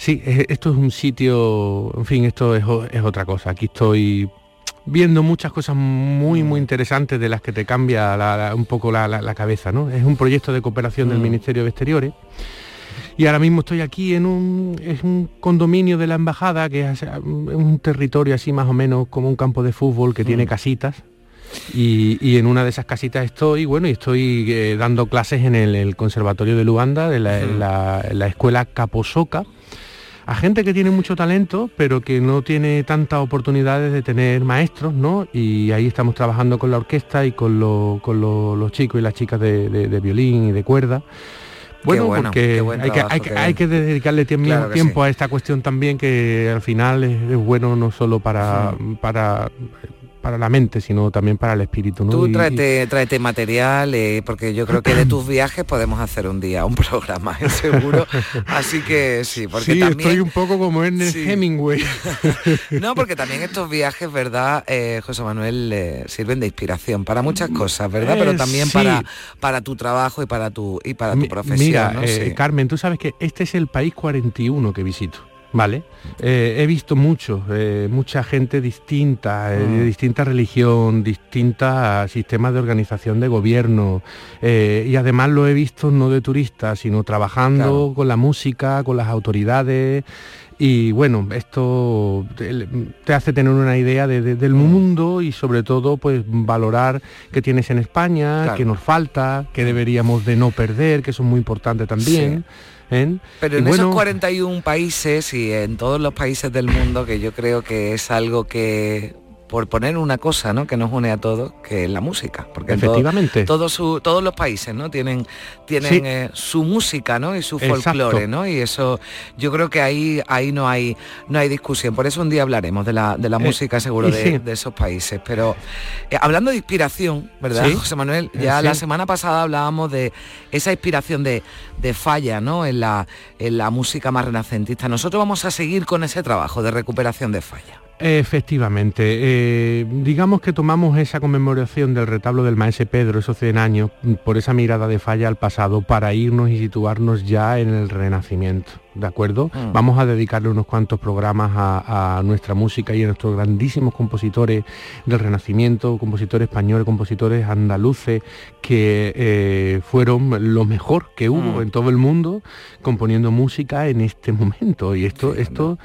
Sí, es- esto es un sitio, en fin, esto es, otra cosa. Aquí estoy viendo muchas cosas muy, muy interesantes de las que te cambia la- la- un poco la, cabeza, ¿no? Es un proyecto de cooperación del Mm. Ministerio de Exteriores. Y ahora mismo estoy aquí en un, es un condominio de la embajada, que es, eh, un territorio así más o menos como un campo de fútbol que tiene casitas. Y, y en una de esas casitas estoy, bueno, y estoy eh, dando clases en el, el Conservatorio de Luanda, de la, en la- en la escuela Caposoca, a gente que tiene mucho talento, pero que no tiene tantas oportunidades de tener maestros, ¿no? Y ahí estamos trabajando con la orquesta y con, lo- con lo- los chicos y las chicas de, de- de violín y de cuerda. Bueno, bueno, porque buen hay, que, hay, que, que- hay que dedicarle tiempo, Claro tiempo a esta cuestión también que al final es, es bueno no solo para, para, para la mente, sino también para el espíritu. ¿no? Tú tráete, tráete material, eh, porque yo creo que de tus viajes podemos hacer un día un <laughs> programa, ¿eh? seguro. Así que sí, porque sí, también... estoy un poco como Ernest Sí. Hemingway. <laughs> No, porque también estos viajes, ¿verdad, eh, José Manuel, sirven de inspiración para muchas cosas, ¿verdad? Pero también sí. para, para tu trabajo y para tu, y para tu Mi- profesión, Mira, ¿no? Sí. Carmen, tú sabes que este es el país 41 que visito. ¿Vale? Eh, he visto mucho, eh, mucha gente distinta, eh, de Mm. distinta religión, distintas sistemas de organización de gobierno, y además lo he visto no de turista, sino trabajando Claro. con la música, con las autoridades. Y bueno, esto te, hace tener una idea de- de- Mm. del mundo y sobre todo pues valorar qué tienes en España, Claro. qué nos falta, qué deberíamos de no perder, que eso es muy importante también. ¿Eh? Pero en bueno, esos 41 países y en todos los países del mundo, que yo creo que es algo que, por poner una cosa, ¿no? Que nos une a todos, que es la música. Porque en todo- Efectivamente. todos su- todos los países, ¿no? Tienen, tienen Sí. eh, su música, ¿no? Y su folclore, ¿no? Y eso, yo creo que ahí, ahí no hay, no hay discusión. Por eso un día hablaremos de la, de la Eh, música, seguro, de, sí. de esos países. Pero eh, hablando de inspiración, ¿verdad, Sí. José Manuel? Ya la semana pasada hablábamos de esa inspiración de, de falla, ¿no? En la, en la música más renacentista. Nosotros vamos a seguir con ese trabajo de recuperación de falla. Efectivamente, eh, digamos que tomamos esa conmemoración del retablo del maese Pedro, esos 100 años, por esa mirada de falla al pasado, para irnos y situarnos ya en el Renacimiento, ¿de acuerdo? Mm. Vamos a dedicarle unos cuantos programas a, a nuestra música y a nuestros grandísimos compositores del Renacimiento, compositores españoles, compositores andaluces, que eh, fueron lo mejor que hubo Mm. en todo el mundo componiendo música en este momento. Y esto, esto,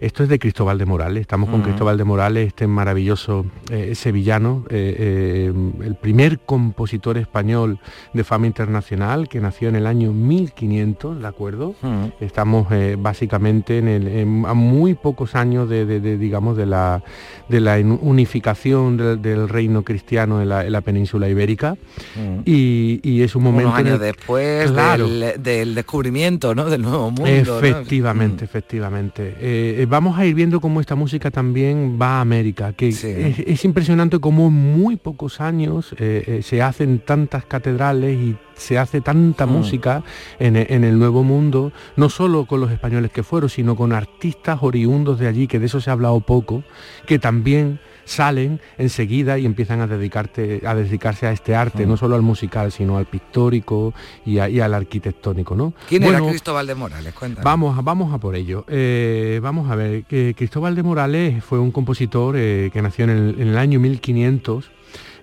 esto es de Cristóbal de Morales. Estamos con Mm. Cristóbal de Morales, este maravilloso eh, sevillano, eh, el primer compositor español de fama internacional que nació en el año 1500, ¿de acuerdo? Mm. Estamos eh, básicamente en el- en- a muy pocos años de, de- de, digamos, de la, de la unificación del, del reino cristiano en la, en la península ibérica. Mm. Y, y es un momento... Unos en años el- después Claro. del, del descubrimiento, ¿no? Del nuevo mundo. ¿no? Efectivamente, efectivamente. Eh, eh, vamos a ir viendo cómo esta música también va a América, que es, es impresionante cómo en muy pocos años eh, se hacen tantas catedrales y se hace tanta Mm. música en, e- en el Nuevo Mundo, no solo con los españoles que fueron, sino con artistas oriundos de allí, que de eso se ha hablado poco, que también salen enseguida y empiezan a dedicarte a dedicarse a este arte, Mm. no solo al musical, sino al pictórico y, a- y al arquitectónico, ¿no? ¿Quién era Cristóbal de Morales? Cuéntanos. Vamos, a- vamos a por ello. Eh, vamos a ver, que Cristóbal de Morales fue un compositor eh, que nació en el, en el año 1500,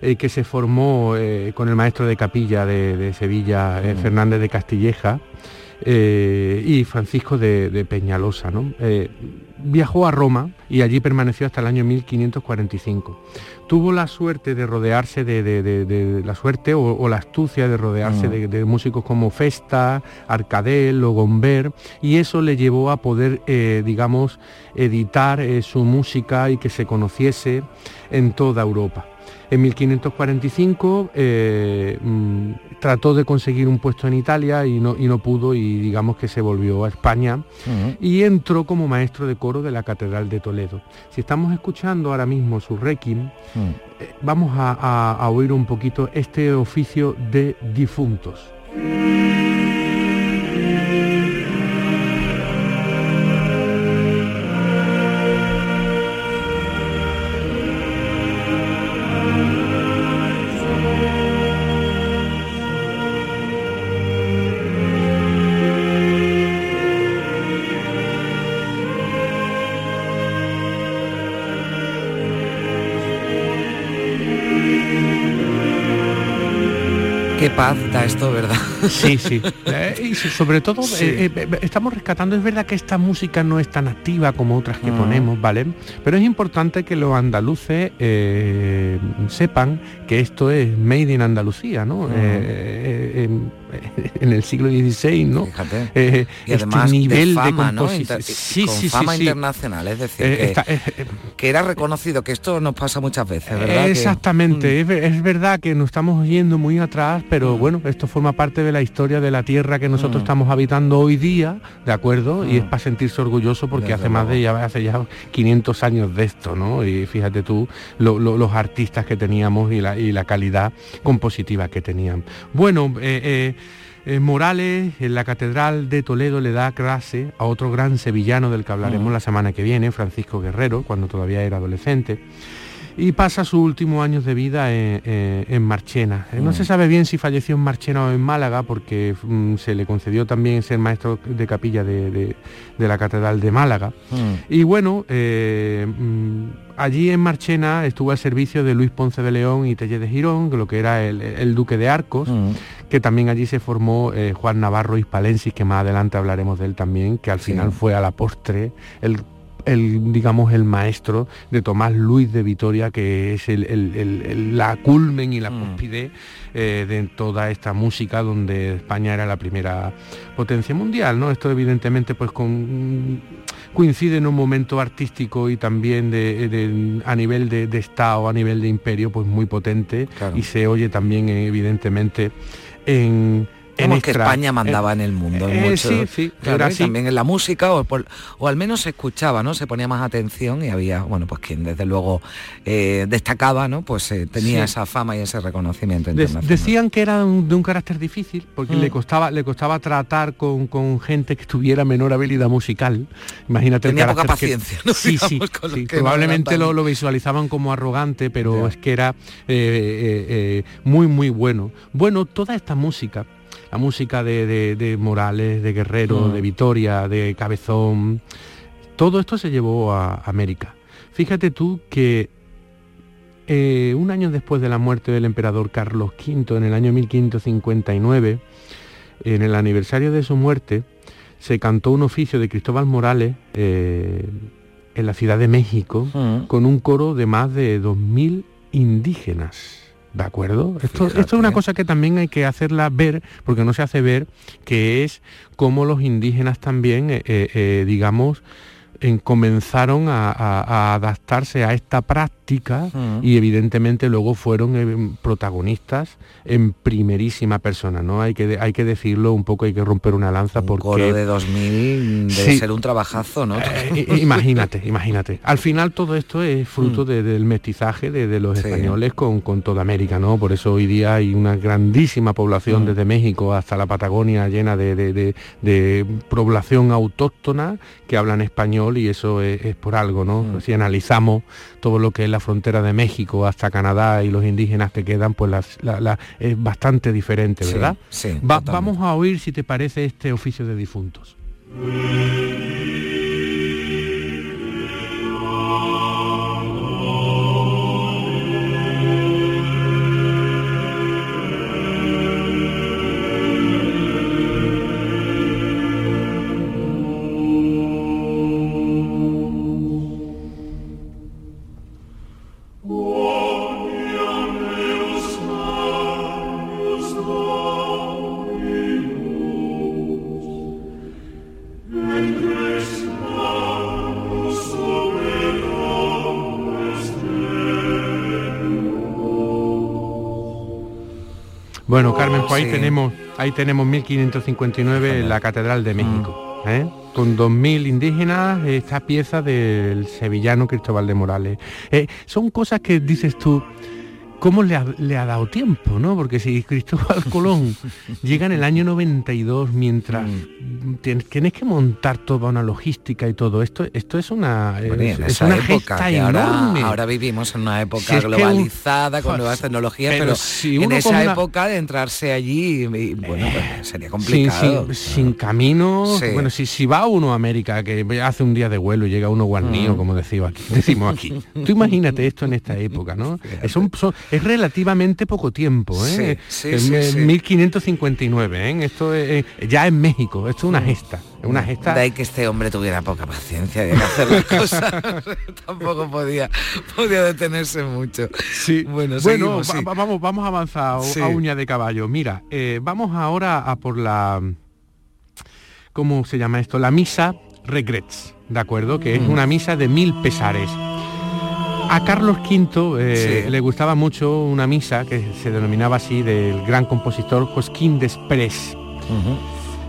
eh, que se formó eh, con el maestro de capilla de, de Sevilla, eh, Mm. Fernández de Castilleja, y Francisco de, de Peñalosa. ¿no? Viajó a Roma y allí permaneció hasta el año 1545. Tuvo la suerte de rodearse de, de- de- de- la suerte o, o la astucia de rodearse Mm. de, de músicos como Festa, Arcadel o Gomber y eso le llevó a poder, eh, digamos, editar eh, su música y que se conociese en toda Europa. En 1545 eh, mm, trató de conseguir un puesto en Italia y no, y no pudo y digamos que se volvió a España y entró como maestro de coro de la Catedral de Toledo. Si estamos escuchando ahora mismo su requiem, eh, vamos a, a- a oír un poquito este oficio de difuntos. Paz da esto, ¿verdad? Sí, sí. Eh, y so- sobre todo Sí. eh, eh, estamos rescatando, es verdad que esta música no es tan activa como otras que Mm. ponemos, ¿vale? Pero es importante que los andaluces sepan que esto es made in Andalucía, ¿no? Mm. <laughs> en, el siglo XVI, ¿no? Fíjate. Eh, y además este nivel de fama, ¿no? composi- Inter- sí, con sí, sí, fama sí. internacional, es decir, Eh, que, está- eh, que era reconocido, que esto nos pasa muchas veces, ¿verdad? Que- Mm. Exactamente, es, es verdad que nos estamos yendo muy atrás, pero bueno, esto forma parte de la historia de la tierra que nosotros Mm. estamos habitando hoy día, ¿de acuerdo? Y es Mm. para sentirse orgulloso porque Desde hace más de ya, hace ya 500 años de esto, ¿no? Y fíjate tú lo- lo- los artistas que teníamos y la, y la calidad compositiva que tenían. Bueno, eh, eh, Morales en la Catedral de Toledo le da clase a otro gran sevillano del que hablaremos la semana que viene, Francisco Guerrero, cuando todavía era adolescente. Y pasa sus últimos años de vida en, en- en Marchena. Eh, No Mm. se sabe bien si falleció en Marchena o en Málaga, porque mm, se le concedió también ser maestro de capilla de, de- de la Catedral de Málaga. Y bueno, eh, mm, allí en Marchena estuvo al servicio de Luis Ponce de León y Tellez de Girón, lo que era el, el duque de Arcos, que también allí se formó eh, Juan Navarro Hispalensis, que más adelante hablaremos de él también, que al final fue a la postre el el, digamos, el maestro de Tomás Luis de Vitoria, que es el, la culmen y la cúspide eh, de toda esta música donde España era la primera potencia mundial, ¿no? Esto evidentemente pues con coincide en un momento artístico y también de, de- a nivel de, de Estado, a nivel de imperio, pues muy potente y se oye también evidentemente en... en Como que España mandaba en el mundo. en eh, mucho- sí, sí, claro, era así. también en la música, o, por- o al menos se escuchaba, ¿no? Se ponía más atención y había, bueno, pues quien desde luego eh, destacaba, ¿no? Pues eh, tenía Sí. esa fama y ese reconocimiento De- internacional. decían que era un- de un carácter difícil porque Mm. le costaba le costaba tratar con, con gente que tuviera menor habilidad musical imagínate el Tenía poca que- paciencia, ¿no? <laughs> sí sí, probablemente lo, visualizaban como arrogante pero es que era eh, eh, eh, muy muy bueno bueno toda esta música la música de, de- de Morales de Guerrero Mm. de Vitoria de Cabezón todo esto se llevó a América fíjate tú que eh, un año después de la muerte del emperador Carlos V, en el año 1559, en el aniversario de su muerte, se cantó un oficio de Cristóbal Morales eh, en la Ciudad de México con un coro de más de 2.000 indígenas. ¿De acuerdo? Esto, esto es una cosa que también hay que hacerla ver, porque no se hace ver, que es cómo los indígenas también, eh, eh, eh, digamos, en- comenzaron a, a- a adaptarse a esta práctica Mm. y evidentemente luego fueron eh, protagonistas en primerísima persona, ¿no? Hay que, hay que decirlo un poco, hay que romper una lanza porque... coro de 2000 debe Sí. ser un trabajazo, ¿no? Eh, i- imagínate, imagínate. Al final todo esto es fruto de- del mestizaje de, de los Mm. Sí. españoles con, con toda América, ¿no? Por eso hoy día hay una grandísima población Mm. desde México hasta la Patagonia llena de población autóctona que hablan español y eso es, es por algo, ¿no? Mm. Si analizamos todo lo que es la frontera de México hasta Canadá y los indígenas que quedan, pues las- la- la- es bastante diferente, ¿verdad? sí, Va- vamos a oír, si te parece, este oficio de difuntos. Tenemos, ahí tenemos 1559 en la Catedral de México, ¿eh? con 2.000 indígenas, esta pieza del sevillano Cristóbal de Morales. Eh, son cosas que dices tú, ¿cómo le ha, le ha dado tiempo? ¿no? Porque si Cristóbal <laughs> Colón llega en el año 92 mientras tienes, tienes que montar toda una logística y todo esto, esto es una, Bueno, es, una época, gesta ahora, vivimos en una época Si es que un- globalizada, con nuevas tecnologías, pero pero, si en esa una- época de entrarse allí, y, bueno, pues sería complicado. sin- sin camino, Sí. bueno, si, si va uno a América, que hace un día de vuelo y llega uno guarnío, Mm. como decimos aquí, <laughs> decimos aquí. Tú imagínate esto en esta <laughs> época, ¿no? Es, un- son- es relativamente poco tiempo, ¿eh? Sí, sí, En sí, me- sí. 1559, ¿eh? Esto es, eh, ya en México, esto es una gesta, es una gesta. De ahí que este hombre tuviera poca paciencia de hacer las <laughs> cosas. <laughs> Tampoco podía, podía detenerse mucho. Sí. Bueno, Bueno, seguimos, va- vamos, vamos a avanzar a uña de caballo. Mira, eh, vamos ahora a por la, ¿cómo se llama esto? La misa regrets, ¿de acuerdo? Que es Mm. una misa de mil pesares. A Carlos V eh, Sí. le gustaba mucho una misa que se denominaba así del gran compositor Josquín Desprez.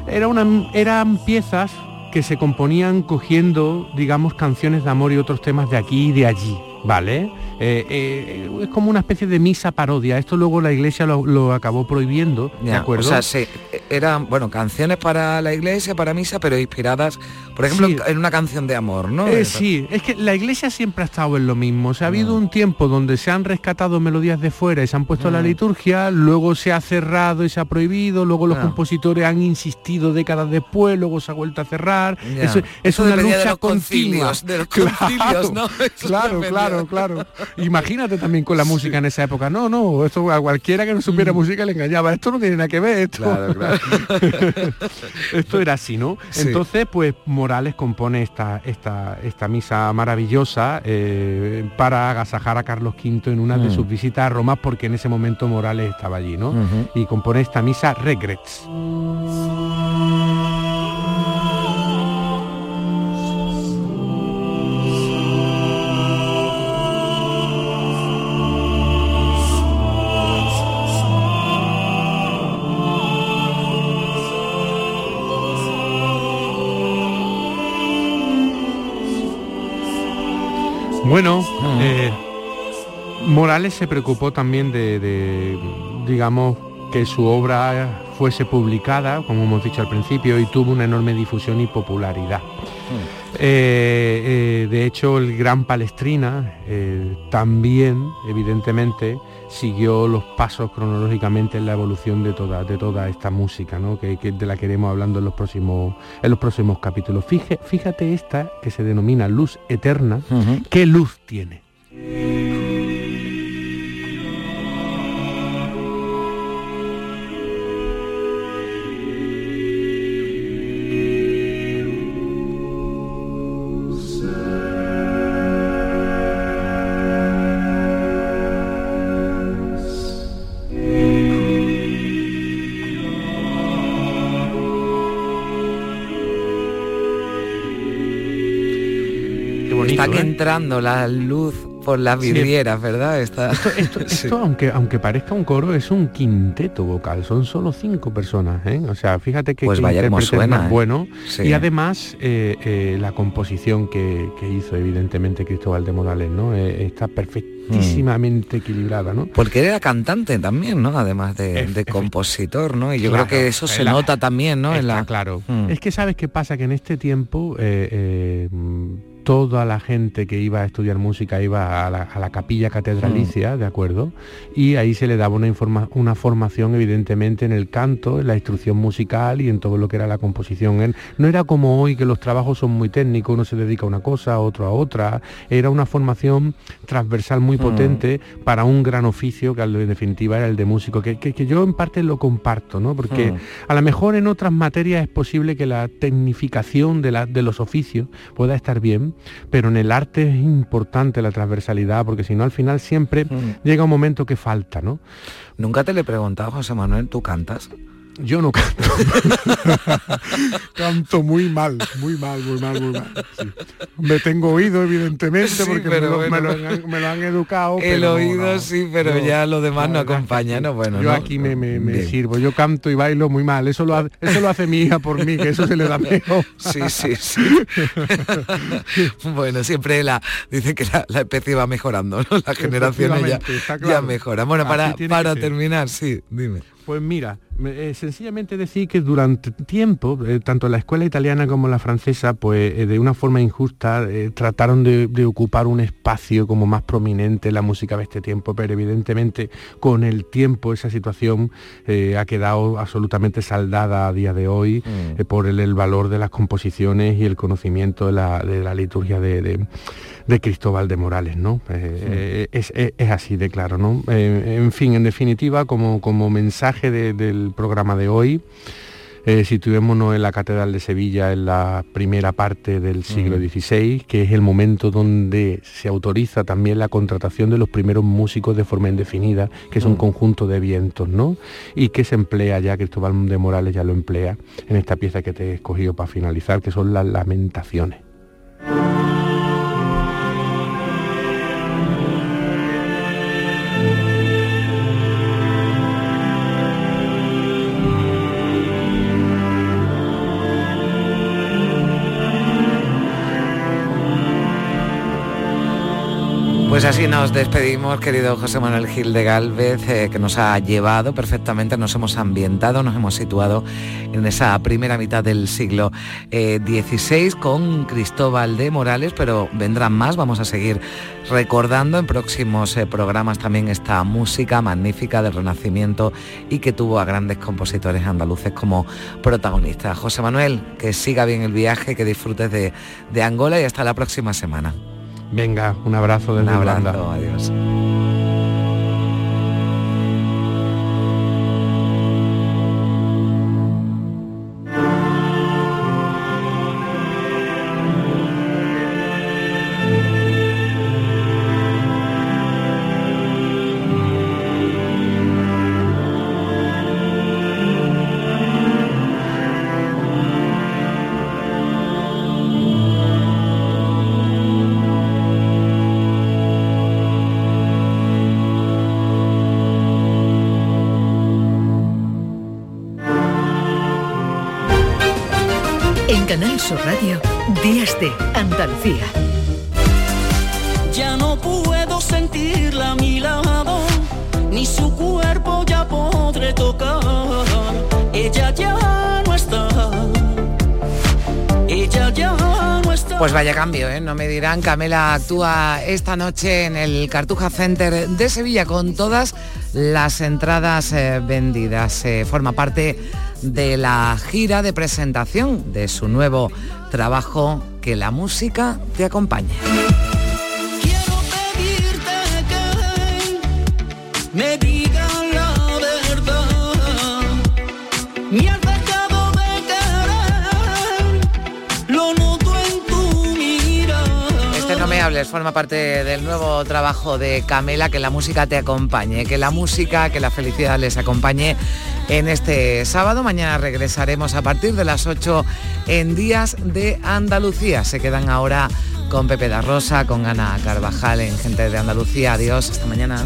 Era una, eran piezas que se componían cogiendo, digamos, canciones de amor y otros temas de aquí y de allí, ¿vale? Eh, eh, es como una especie de misa parodia. Esto luego la iglesia lo, lo acabó prohibiendo, ¿de Ya, acuerdo? O sea, se- eran, bueno, canciones para la iglesia, para misa, pero inspiradas, por ejemplo, Sí. en una canción de amor, ¿no? Eh, sí, es que la iglesia siempre ha estado en lo mismo. O sea, ha habido un tiempo donde se han rescatado melodías de fuera y se han puesto a la liturgia, luego se ha cerrado y se ha prohibido, luego los Ah. compositores han insistido décadas después, luego se ha vuelto a cerrar. Ya. Eso, es una dependía de lucha los continua. concilios, de los concilios, ¿no? <laughs> Claro, claro, claro. Imagínate también con la música en esa época. No, no, esto a cualquiera que no supiera música le engañaba. Esto no tiene nada que ver. Esto, Mm. Claro, claro. <laughs> esto era así, ¿no? Sí. Entonces, pues Morales compone esta, esta, esta misa maravillosa eh, para agasajar a Carlos V en una de Mm. sus visitas a Roma, porque en ese momento Morales estaba allí, ¿no? Y compone esta misa Regrets. Bueno, eh, Morales se preocupó también de, de, digamos, que su obra fuese publicada, como hemos dicho al principio, y tuvo una enorme difusión y popularidad. Eh, eh, de hecho, el gran Palestrina eh, también, evidentemente, siguió los pasos cronológicamente en la evolución de toda, de toda esta música, ¿no? que, que- de la que iremos hablando en los próximos, en los próximos capítulos. Fíjate esta que se denomina luz eterna, ¿qué luz tiene? Entrando la luz por las Sí. vidrieras, ¿verdad? Está... Esto, esto, <laughs> aunque, aunque parezca un coro, es un quinteto vocal, son solo cinco personas, ¿eh? O sea, fíjate que, Pues que vaya como suena, más ¿eh? bueno. Sí. Y además eh, eh, la composición que, que hizo evidentemente Cristóbal de Morales, ¿no? Está perfectísimamente equilibrada, ¿no? Porque era cantante también, ¿no? Además de, de compositor, ¿no? Y yo Claro, creo que eso se la- nota también, ¿no? En Está la... claro. Mm. Es que sabes qué pasa, que en este tiempo toda la gente que iba a estudiar música iba a la, a la capilla catedralicia, ¿de acuerdo? Y ahí se le daba una, informa- una formación evidentemente en el canto, en la instrucción musical y en todo lo que era la composición. En- no era como hoy que los trabajos son muy técnicos, uno se dedica a una cosa, otro a otra. Era una formación transversal muy potente para un gran oficio que en definitiva era el de músico, que, que- que yo en parte lo comparto, ¿no? Porque Mm. a lo mejor en otras materias es posible que la tecnificación de, la- de los oficios pueda estar bien, pero en el arte es importante la transversalidad, porque si no al final siempre llega un momento que falta, ¿no? Nunca te le he preguntado, José Manuel, ¿tú cantas? Yo no canto. <laughs> canto muy mal, muy mal, muy mal, muy mal. sí. Me tengo oído, evidentemente, Sí, porque pero me, lo, me bueno. lo han, me lo han educado. El pero oído no. sí, pero Yo- ya lo demás no, acompaña, ¿no? Bueno, yo ¿no? aquí me, me- me Bien. sirvo, yo canto y bailo muy mal, eso lo, ha- eso lo hace mi hija por mí, que eso se le da mejor. Sí, sí, <laughs> sí. <laughs> bueno, siempre la dice que la, la especie va mejorando, ¿no? Las generaciones ya, claro. mejoran. Bueno, para, para terminar, sí, dime. Pues mira, eh, sencillamente decir que durante tiempo, eh, tanto la escuela italiana como la francesa, pues eh, de una forma injusta trataron de, de ocupar un espacio como más prominente en la música de este tiempo, pero evidentemente con el tiempo esa situación ha quedado absolutamente saldada a día de hoy eh, por el, el valor de las composiciones y el conocimiento de la, de la liturgia de, de- de Cristóbal de Morales, ¿no? Eh, eh, es, es- es así de claro, ¿no? Eh, en fin, en definitiva, como, como mensaje de- del programa de hoy, eh, situémonos en la Catedral de Sevilla en la primera parte del siglo XVI, que es el momento donde se autoriza también la contratación de los primeros músicos de forma indefinida, que es un Mm. conjunto de vientos, ¿no? Y que se emplea ya, Cristóbal de Morales ya lo emplea en esta pieza que te he escogido para finalizar, que son las lamentaciones. Pues así nos despedimos, querido José Manuel Gil de Galvez, eh, que nos ha llevado perfectamente, nos hemos ambientado, nos hemos situado en esa primera mitad del siglo XVI con Cristóbal de Morales, pero vendrán más, vamos a seguir recordando en próximos eh, programas también esta música magnífica del Renacimiento y que tuvo a grandes compositores andaluces como protagonistas. José Manuel, que siga bien el viaje, que disfrutes de Angola y hasta la próxima semana. Venga, un abrazo desde Un abrazo, Irlanda. adiós. Pues vaya cambio, ¿eh? no me dirán. Camela actúa esta noche en el Cartuja Center de Sevilla con todas las entradas eh, vendidas. Eh, forma parte de la gira de presentación de su nuevo trabajo Que la música te acompañe. me la verdad. Hables forma parte del nuevo trabajo de Camela, que la música te acompañe, que la música, que la felicidad les acompañe en este sábado. Mañana regresaremos a partir de las 8 en Días de Andalucía. Se quedan ahora con Pepe da Rosa, con Ana Carvajal en Gente de Andalucía. Adiós, hasta mañana.